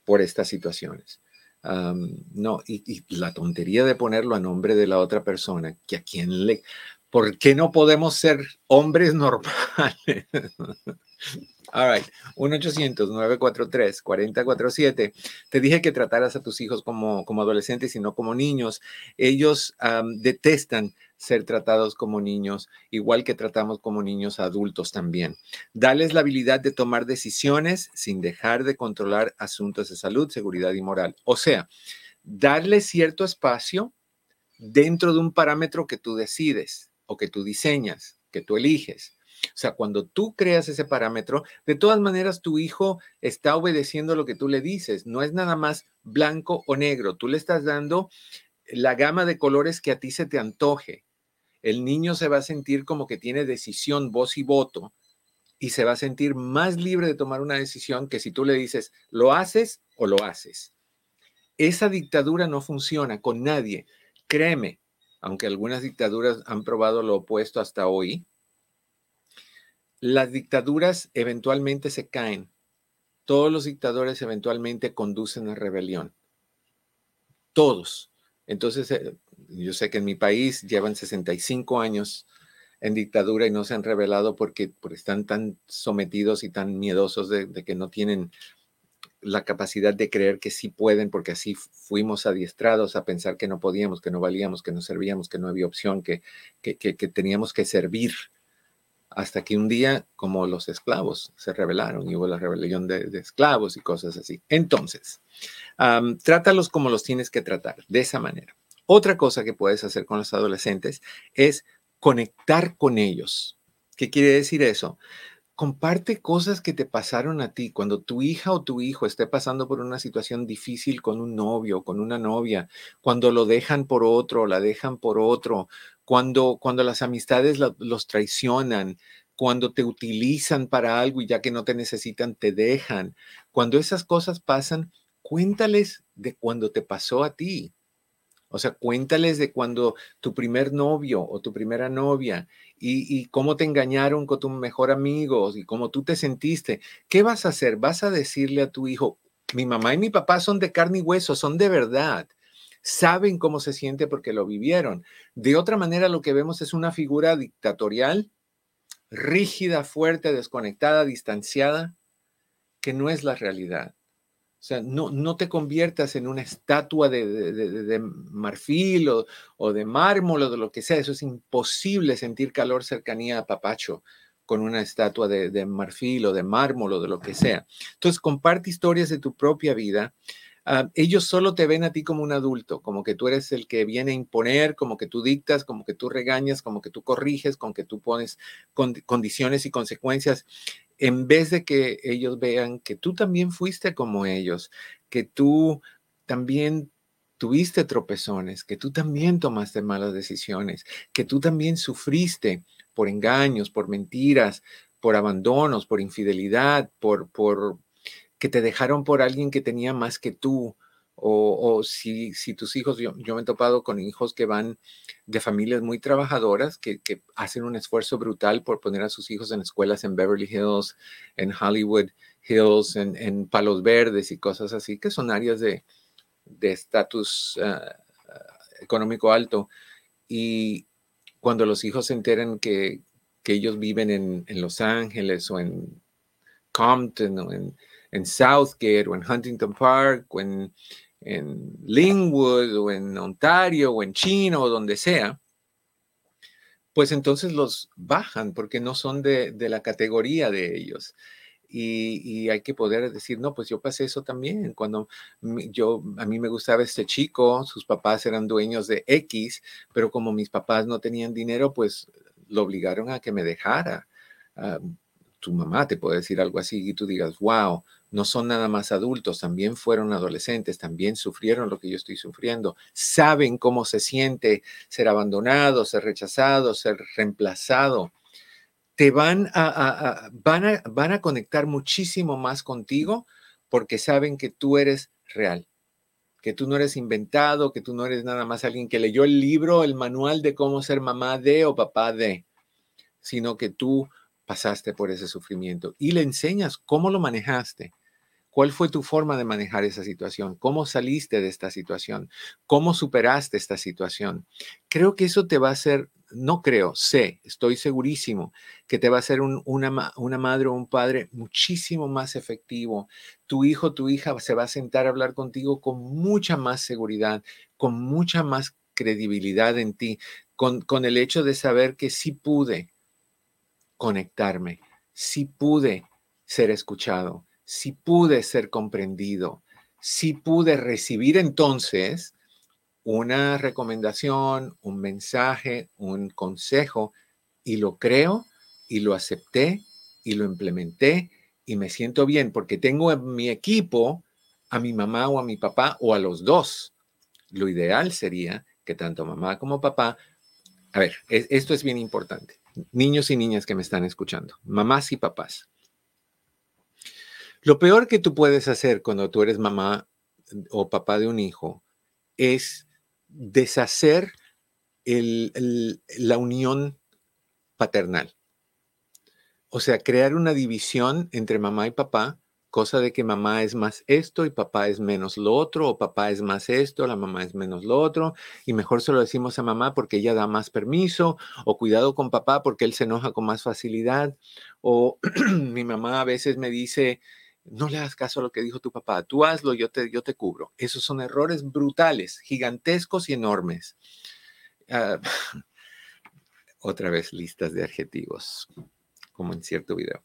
por estas situaciones. no, y, y, la tontería de ponerlo a nombre de la otra persona, que a quien le... ¿Por qué no podemos ser hombres normales? All right, 1-800-943-4047. Te dije que trataras a tus hijos como, como adolescentes y no como niños. Ellos detestan ser tratados como niños, igual que tratamos como niños adultos también. Dales la habilidad de tomar decisiones sin dejar de controlar asuntos de salud, seguridad y moral. O sea, darle cierto espacio dentro de un parámetro que tú decides o que tú diseñas, que tú eliges. O sea, cuando tú creas ese parámetro, de todas maneras tu hijo está obedeciendo lo que tú le dices. No es nada más blanco o negro. Tú le estás dando la gama de colores que a ti se te antoje. El niño se va a sentir como que tiene decisión, voz y voto, y se va a sentir más libre de tomar una decisión que si tú le dices, lo haces o lo haces. Esa dictadura no funciona con nadie. Créeme, aunque algunas dictaduras han probado lo opuesto hasta hoy, las dictaduras eventualmente se caen. Todos los dictadores eventualmente conducen a rebelión. Todos. Entonces, eh, yo sé que en mi país llevan 65 años en dictadura y no se han rebelado porque, están tan sometidos y tan miedosos de, que no tienen la capacidad de creer que sí pueden, porque así fuimos adiestrados a pensar que no podíamos, que no valíamos, que no servíamos, que no había opción, que, que, teníamos que servir. Hasta que un día, como los esclavos, se rebelaron y hubo la rebelión de, esclavos y cosas así. Entonces, trátalos como los tienes que tratar, de esa manera. Otra cosa que puedes hacer con los adolescentes es conectar con ellos. ¿Qué quiere decir eso? Comparte cosas que te pasaron a ti cuando tu hija o tu hijo esté pasando por una situación difícil con un novio, con una novia, cuando lo dejan por otro, la dejan por otro, cuando, cuando las amistades los traicionan, cuando te utilizan para algo y ya que no te necesitan, te dejan. Cuando esas cosas pasan, cuéntales de cuando te pasó a ti. O sea, cuéntales de cuando tu primer novio o tu primera novia y, cómo te engañaron con tu mejor amigo y cómo tú te sentiste. ¿Qué vas a hacer? Vas a decirle a tu hijo, mi mamá y mi papá son de carne y hueso, son de verdad. Saben cómo se siente porque lo vivieron. De otra manera, lo que vemos es una figura dictatorial, rígida, fuerte, desconectada, distanciada, que no es la realidad. O sea, no, no te conviertas en una estatua de, marfil o, de mármol o de lo que sea. Eso es imposible sentir calor, cercanía a papacho con una estatua de, marfil o de mármol o de lo que sea. Entonces, comparte historias de tu propia vida. Ah, ellos solo te ven a ti como un adulto, como que tú eres el que viene a imponer, como que tú dictas, como que tú regañas, como que tú corriges, como que tú pones condiciones y consecuencias. En vez de que ellos vean que tú también fuiste como ellos, que tú también tuviste tropezones, que tú también tomaste malas decisiones, que tú también sufriste por engaños, por mentiras, por abandonos, por infidelidad, por, por que te dejaron por alguien que tenía más que tú, o, si, si, tus hijos, yo, me he topado con hijos que van de familias muy trabajadoras, que, hacen un esfuerzo brutal por poner a sus hijos en escuelas en Beverly Hills, en Hollywood Hills, en, Palos Verdes y cosas así, que son áreas de estatus ah, ah, económico alto. Y cuando los hijos se enteran que, ellos viven en, Los Ángeles o en Compton o en, en Southgate o en Huntington Park o en en Linwood o en Ontario o en China o donde sea, pues entonces los bajan porque no son de, la categoría de ellos. Y, hay que poder decir, no, pues yo pasé eso también. Cuando yo, a mí me gustaba este chico, sus papás eran dueños de X, pero como mis papás no tenían dinero, pues lo obligaron a que me dejara. Ah, tu mamá te puede decir algo así y tú digas, wow, no son nada más adultos, también fueron adolescentes, también sufrieron lo que yo estoy sufriendo, saben cómo se siente ser abandonado, ser rechazado, ser reemplazado. Te van a, van a, van a conectar muchísimo más contigo porque saben que tú eres real, que tú no eres inventado, que tú no eres nada más alguien que leyó el libro, el manual de cómo ser mamá de o papá de, sino que tú pasaste por ese sufrimiento y le enseñas cómo lo manejaste ¿Cuál fue tu forma de manejar esa situación? ¿Cómo saliste de esta situación? ¿Cómo superaste esta situación? Creo que eso te va a hacer, no creo, sé, estoy segurísimo que te va a hacer una, una madre o un padre muchísimo más efectivo. Tu hijo, tu hija se va a sentar a hablar contigo con mucha más seguridad, con mucha más credibilidad en ti, con, con el hecho de saber que sí pude conectarme, sí pude ser escuchado si pude ser comprendido, si pude recibir entonces una recomendación, un mensaje, un consejo, y lo creo y lo acepté y lo implementé y me siento bien porque tengo en mi equipo a mi mamá o a mi papá o a los dos. lo ideal sería que tanto mamá como papá, a ver, esto es bien importante, niños y niñas que me están escuchando, mamás y papás. Lo peor que tú puedes hacer cuando tú eres mamá o papá de un hijo es deshacer la unión paternal. O sea, crear una división entre mamá y papá, cosa de que mamá es más esto y papá es menos lo otro, o papá es más esto, la mamá es menos lo otro, y mejor se lo decimos a mamá porque ella da más permiso, o cuidado con papá porque él se enoja con más facilidad, o mi mamá a veces me dice, no le hagas caso a lo que dijo tu papá, tú hazlo, yo te, yo te cubro. Esos son errores brutales, gigantescos y enormes. Ah, otra vez listas de adjetivos, como en cierto video.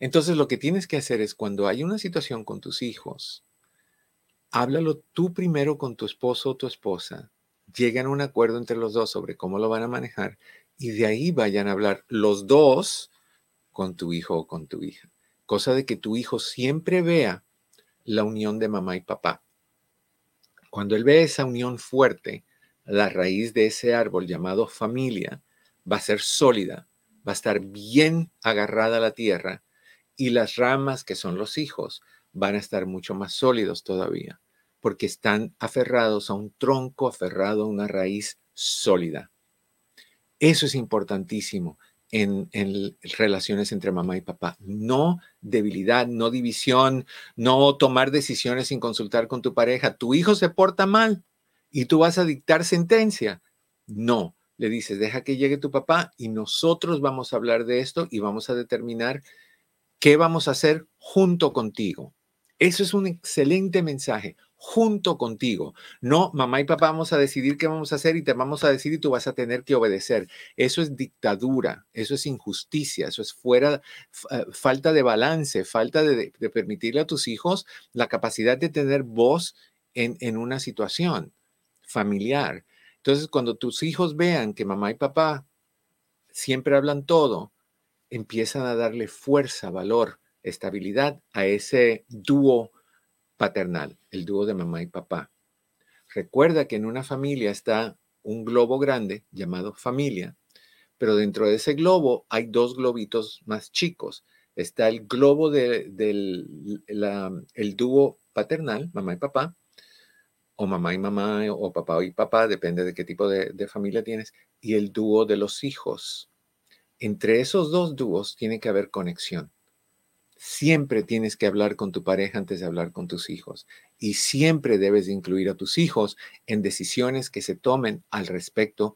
Entonces lo que tienes que hacer es cuando hay una situación con tus hijos, háblalo tú primero con tu esposo o tu esposa, llegan a un acuerdo entre los dos sobre cómo lo van a manejar y de ahí vayan a hablar los dos con tu hijo o con tu hija cosa de que tu hijo siempre vea la unión de mamá y papá. Cuando él ve esa unión fuerte, la raíz de ese árbol llamado familia va a ser sólida, va a estar bien agarrada a la tierra y las ramas que son los hijos van a estar mucho más sólidos todavía, porque están aferrados a un tronco, aferrado a una raíz sólida. Eso es importantísimo en, relaciones entre mamá y papá. No debilidad, no división, no tomar decisiones sin consultar con tu pareja. Tu hijo se porta mal y tú vas a dictar sentencia. No, le dices, deja que llegue tu papá y nosotros vamos a hablar de esto y vamos a determinar qué vamos a hacer junto contigo. Eso es un excelente mensaje junto contigo. No, mamá y papá vamos a decidir qué vamos a hacer y te vamos a decir y tú vas a tener que obedecer. Eso es dictadura, eso es injusticia, eso es fuera, eh, falta de balance, falta de, permitirle a tus hijos la capacidad de tener voz en, en una situación familiar. Entonces, cuando tus hijos vean que mamá y papá siempre hablan todo, empiezan a darle fuerza, valor, estabilidad a ese dúo paternal, el dúo de mamá y papá. Recuerda que en una familia está un globo grande llamado familia, pero dentro de ese globo hay dos globitos más chicos. Está el globo del el dúo paternal, mamá y papá, o mamá y mamá, o papá y papá, depende de qué tipo de, de familia tienes, y el dúo de los hijos. Entre esos dos dúos tiene que haber conexión. Siempre tienes que hablar con tu pareja antes de hablar con tus hijos y siempre debes incluir a tus hijos en decisiones que se tomen al respecto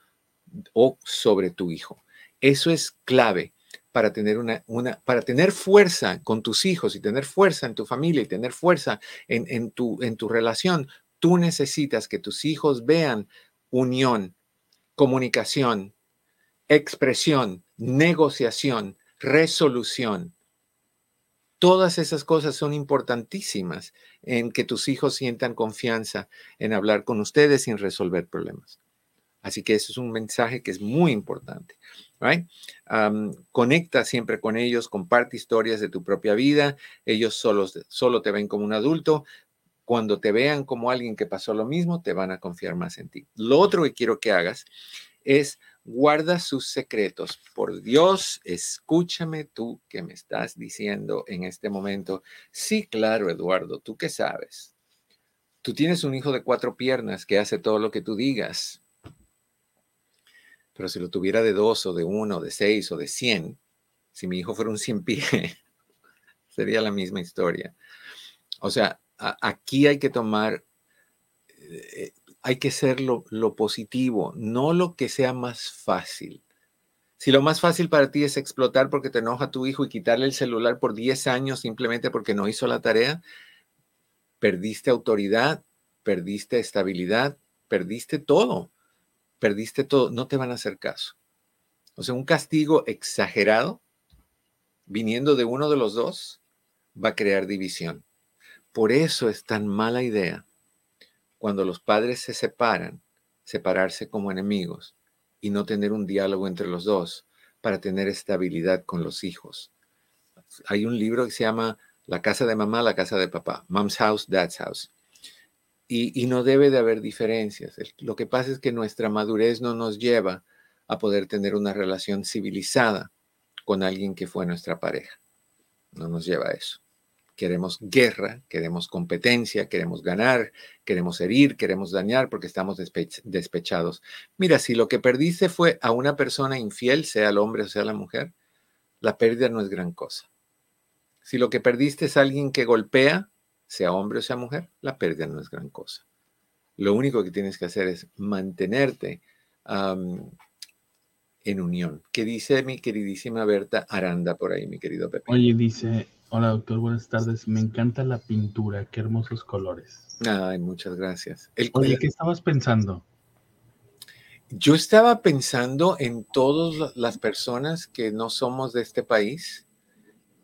o sobre tu hijo. Eso es clave para tener una, para tener fuerza con tus hijos y tener fuerza en tu familia y tener fuerza en, en, tu, en tu relación. Tú necesitas que tus hijos vean unión, comunicación, expresión, negociación, resolución Todas esas cosas son importantísimas en que tus hijos sientan confianza en hablar con ustedes sin resolver problemas. Así que eso es un mensaje que es muy importante. conecta siempre con ellos, comparte historias de tu propia vida. Ellos solo, solo te ven como un adulto. Cuando te vean como alguien que pasó lo mismo, te van a confiar más en ti. Lo otro que quiero que hagas es guarda sus secretos. Por Dios, escúchame tú que me estás diciendo en este momento. Sí, claro, Eduardo, tú qué sabes. Tú tienes un hijo de cuatro piernas que hace todo lo que tú digas. Pero si lo tuviera de dos o de uno, de seis o de cien, si mi hijo fuera un cien pie, sería la misma historia. O sea, aquí hay que tomar eh, hay que ser lo, positivo, no lo que sea más fácil. Si lo más fácil para ti es explotar porque te enoja tu hijo y quitarle el celular por 10 años simplemente porque no hizo la tarea, perdiste autoridad, perdiste estabilidad, perdiste todo, perdiste todo, no te van a hacer caso. O sea, un castigo exagerado viniendo de uno de los dos va a crear división. Por eso es tan mala idea cuando los padres se separan, separarse como enemigos y no tener un diálogo entre los dos para tener estabilidad con los hijos. Hay un libro que se llama La casa de mamá, la casa de papá, Mom's House, Dad's House. y, no debe de haber diferencias. Lo que pasa es que nuestra madurez no nos lleva a poder tener una relación civilizada con alguien que fue nuestra pareja. No nos lleva a eso. Queremos guerra, queremos competencia, queremos ganar, queremos herir, queremos dañar porque estamos despechados. Mira, si lo que perdiste fue a una persona infiel, sea el hombre o sea la mujer, la pérdida no es gran cosa. Si lo que perdiste es alguien que golpea, sea hombre o sea mujer, la pérdida no es gran cosa. Lo único que tienes que hacer es mantenerte en unión. ¿Qué dice mi queridísima Berta Aranda por ahí, mi querido Pepe? Oye, dice, hola doctor, buenas tardes. Me encanta la pintura, qué hermosos colores. Ay, muchas gracias. Oye, ¿qué estabas pensando? Yo estaba pensando en todas las personas que no somos de este país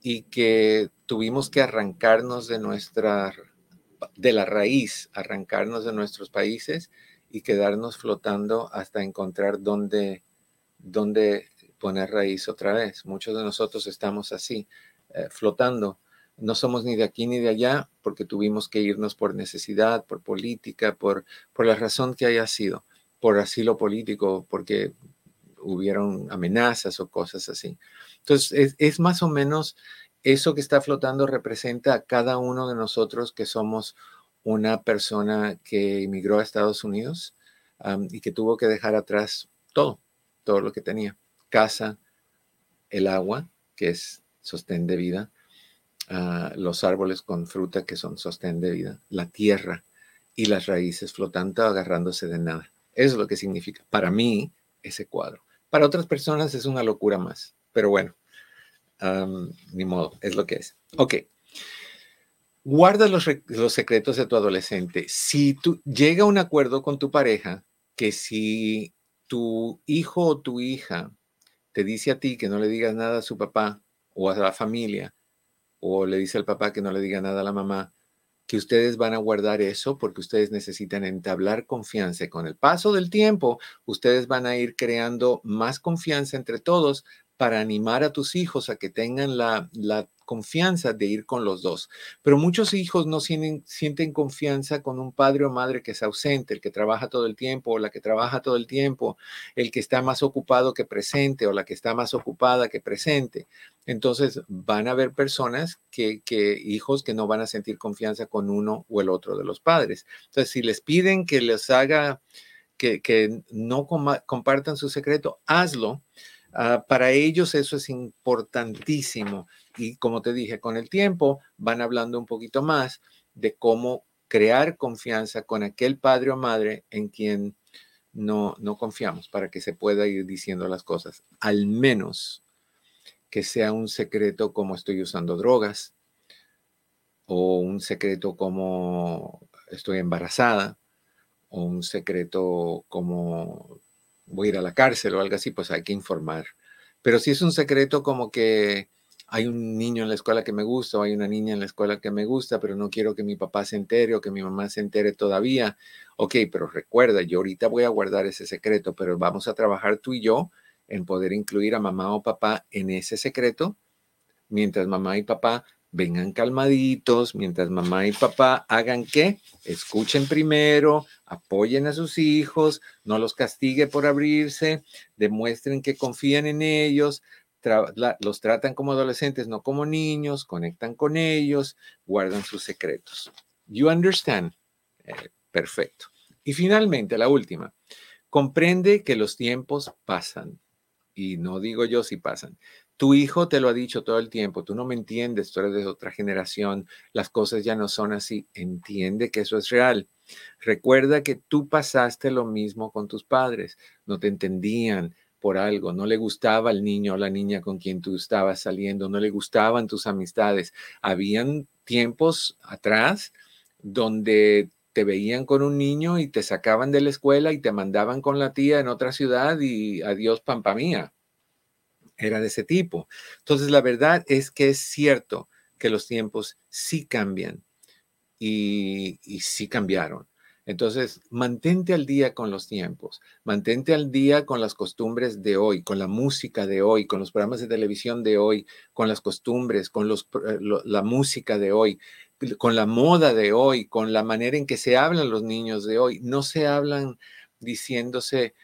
y que tuvimos que arrancarnos de nuestra, de la raíz, arrancarnos de nuestros países y quedarnos flotando hasta encontrar dónde, dónde poner raíz otra vez. Muchos de nosotros estamos así, eh, flotando. No somos ni de aquí ni de allá porque tuvimos que irnos por necesidad, por política, por, por la razón que haya sido, por asilo político, porque hubieron amenazas o cosas así. Entonces, es, más o menos eso que está flotando representa a cada uno de nosotros que somos una persona que emigró a Estados Unidos y que tuvo que dejar atrás todo, todo lo que tenía. Casa, el agua, que es sostén de vida, los árboles con fruta, que son sostén de vida, la tierra y las raíces flotando, agarrándose de nada. Eso es lo que significa para mí ese cuadro. Para otras personas es una locura más, pero bueno, ni modo, es lo que es. Ok. Guarda los, los, secretos de tu adolescente. Si tú llega a un acuerdo con tu pareja que si tu hijo o tu hija te dice a ti que no le digas nada a su papá o a la familia, o le dice al papá que no le diga nada a la mamá, que ustedes van a guardar eso porque ustedes necesitan entablar confianza. Y con el paso del tiempo, ustedes van a ir creando más confianza entre todos para animar a tus hijos a que tengan la, la confianza de ir con los dos. Pero muchos hijos no sienten, confianza con un padre o madre que es ausente, el que trabaja todo el tiempo o la que trabaja todo el tiempo, el que está más ocupado que presente o la que está más ocupada que presente. Entonces van a haber personas que, hijos que no van a sentir confianza con uno o el otro de los padres. Entonces, si les piden que les haga, que, no compartan su secreto, hazlo. Ah, para ellos eso es importantísimo y como te dije, con el tiempo van hablando un poquito más de cómo crear confianza con aquel padre o madre en quien no, no confiamos para que se pueda ir diciendo las cosas. Al menos que sea un secreto como estoy usando drogas o un secreto como estoy embarazada o un secreto como voy a ir a la cárcel o algo así, pues hay que informar. Pero si es un secreto como que hay un niño en la escuela que me gusta o hay una niña en la escuela que me gusta, pero no quiero que mi papá se entere o que mi mamá se entere todavía. Ok, pero recuerda, yo ahorita voy a guardar ese secreto, pero vamos a trabajar tú y yo en poder incluir a mamá o papá en ese secreto, mientras mamá y papá vengan calmaditos, mientras mamá y papá hagan qué? Escuchen primero, apoyen a sus hijos, no los castigue por abrirse, demuestren que confían en ellos, los tratan como adolescentes, no como niños, conectan con ellos, guardan sus secretos. You understand? Eh, perfecto. Y finalmente, la última, comprende que los tiempos pasan. Y no digo yo si pasan. Tu hijo te lo ha dicho todo el tiempo, tú no me entiendes, tú eres de otra generación, las cosas ya no son así. Entiende que eso es real. Recuerda que tú pasaste lo mismo con tus padres, no te entendían, por algo, no le gustaba el niño o la niña con quien tú estabas saliendo, no le gustaban tus amistades. Habían tiempos atrás donde te veían con un niño y te sacaban de la escuela y te mandaban con la tía en otra ciudad y adiós pampa mía. Era de ese tipo. Entonces la verdad es que es cierto que los tiempos sí cambian y, y sí cambiaron. Entonces, mantente al día con los tiempos, mantente al día con las costumbres de hoy, con la música de hoy, con los programas de televisión de hoy, con las costumbres, con los, eh, la música de hoy. con la moda de hoy, con la manera en que se hablan los niños de hoy. No se hablan diciéndose,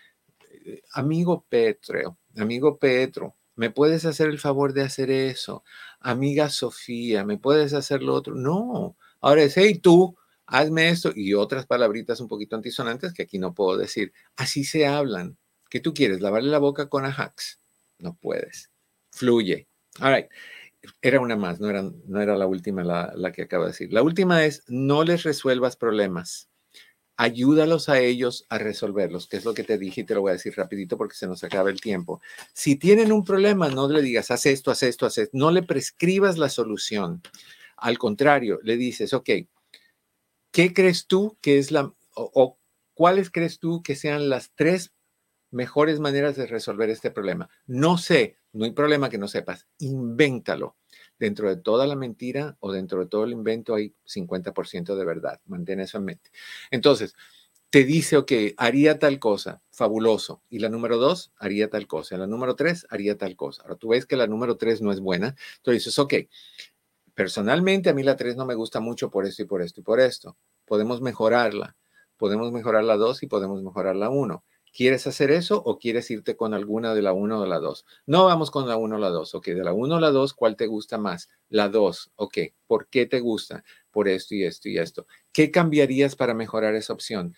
eh, amigo Petro, amigo Petro, ¿me puedes hacer el favor de hacer eso? Amiga Sofía, ¿me puedes hacer lo otro? No, ahora es, hey tú, hazme esto y otras palabritas un poquito antisonantes que aquí no puedo decir. Así se hablan. ¿Qué tú quieres? ¿Lavarle la boca con Ajax? No puedes. Fluye. All right. Era una más, no era, no era la última la, la que acabo de decir. La última es, no les resuelvas problemas ayúdalos a ellos a resolverlos, que es lo que te dije y te lo voy a decir rapidito porque se nos acaba el tiempo. Si tienen un problema, no le digas, haz esto, haz esto, haz esto, no le prescribas la solución. Al contrario, le dices, ok, ¿qué crees tú que es la, o, cuáles crees tú que sean las tres mejores maneras de resolver este problema? No sé, no hay problema que no sepas, invéntalo. Dentro de toda la mentira o dentro de todo el invento hay 50% de verdad. Mantén eso en mente. Entonces, te dice, ok, haría tal cosa, fabuloso. Y la número dos, haría tal cosa. La número tres, haría tal cosa. Ahora tú ves que la número tres no es buena. Entonces dices, ok, Personalmente a mí la 3 no me gusta mucho por esto y por esto y por esto. Podemos mejorarla. Podemos mejorar la 2 y podemos mejorar la 1. ¿Quieres hacer eso o quieres irte con alguna de la 1 o la 2? No vamos con la 1 o la 2. Ok, de la 1 o la 2, ¿cuál te gusta más? La 2. Ok, ¿por qué te gusta? Por esto y esto y esto. ¿Qué cambiarías para mejorar esa opción?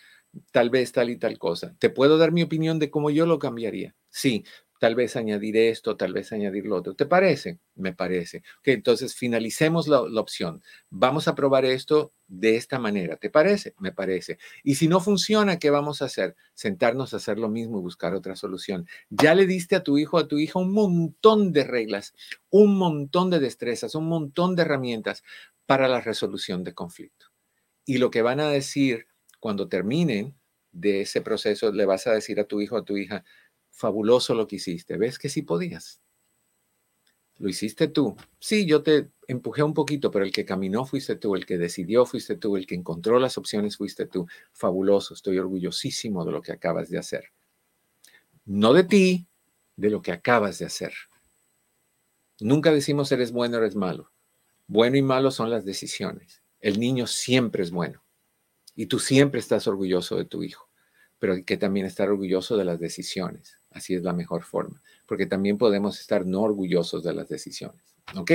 Tal vez tal y tal cosa. ¿Te puedo dar mi opinión de cómo yo lo cambiaría? Sí, tal vez añadir esto, tal vez añadir lo otro. ¿Te parece? Me parece. Ok, entonces finalicemos la, opción. Vamos a probar esto de esta manera. ¿Te parece? Me parece. Y si no funciona, ¿qué vamos a hacer? Sentarnos a hacer lo mismo y buscar otra solución. Ya le diste a tu hijo, a tu hija un montón de reglas, un montón de destrezas, un montón de herramientas para la resolución de conflicto. Y lo que van a decir cuando terminen de ese proceso, le vas a decir a tu hijo, a tu hija, fabuloso lo que hiciste. ¿Ves que sí podías? Lo hiciste tú. Sí, yo te empujé un poquito, pero el que caminó fuiste tú, el que decidió fuiste tú, el que encontró las opciones fuiste tú. Fabuloso, estoy orgullosísimo de lo que acabas de hacer. No de ti, de lo que acabas de hacer. Nunca decimos eres bueno, eres malo. Bueno y malo son las decisiones. El niño siempre es bueno y tú siempre estás orgulloso de tu hijo, pero hay que también estar orgulloso de las decisiones. Así es la mejor forma, porque también podemos estar no orgullosos de las decisiones. ¿Ok?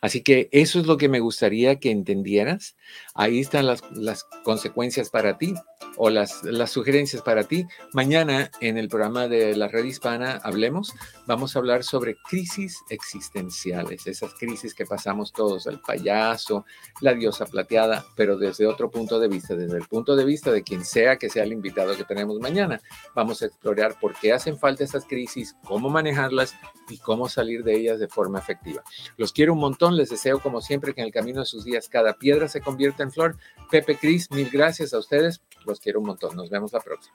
Así que eso es lo que me gustaría que entendieras. Ahí están las, las consecuencias para ti o las, las sugerencias para ti. Mañana en el programa de la red hispana Hablemos, vamos a hablar sobre crisis existenciales, esas crisis que pasamos todos, el payaso, la diosa plateada, pero desde otro punto de vista, desde el punto de vista de quien sea que sea el invitado que tenemos mañana. Vamos a explorar por qué hacen falta esas crisis, cómo manejarlas y cómo salir de ellas de forma efectiva. Los quiero un montón, les deseo como siempre que en el camino de sus días cada piedra se convierta en flor. Pepe Cris, mil gracias a ustedes, los quiero un montón. Nos vemos la próxima.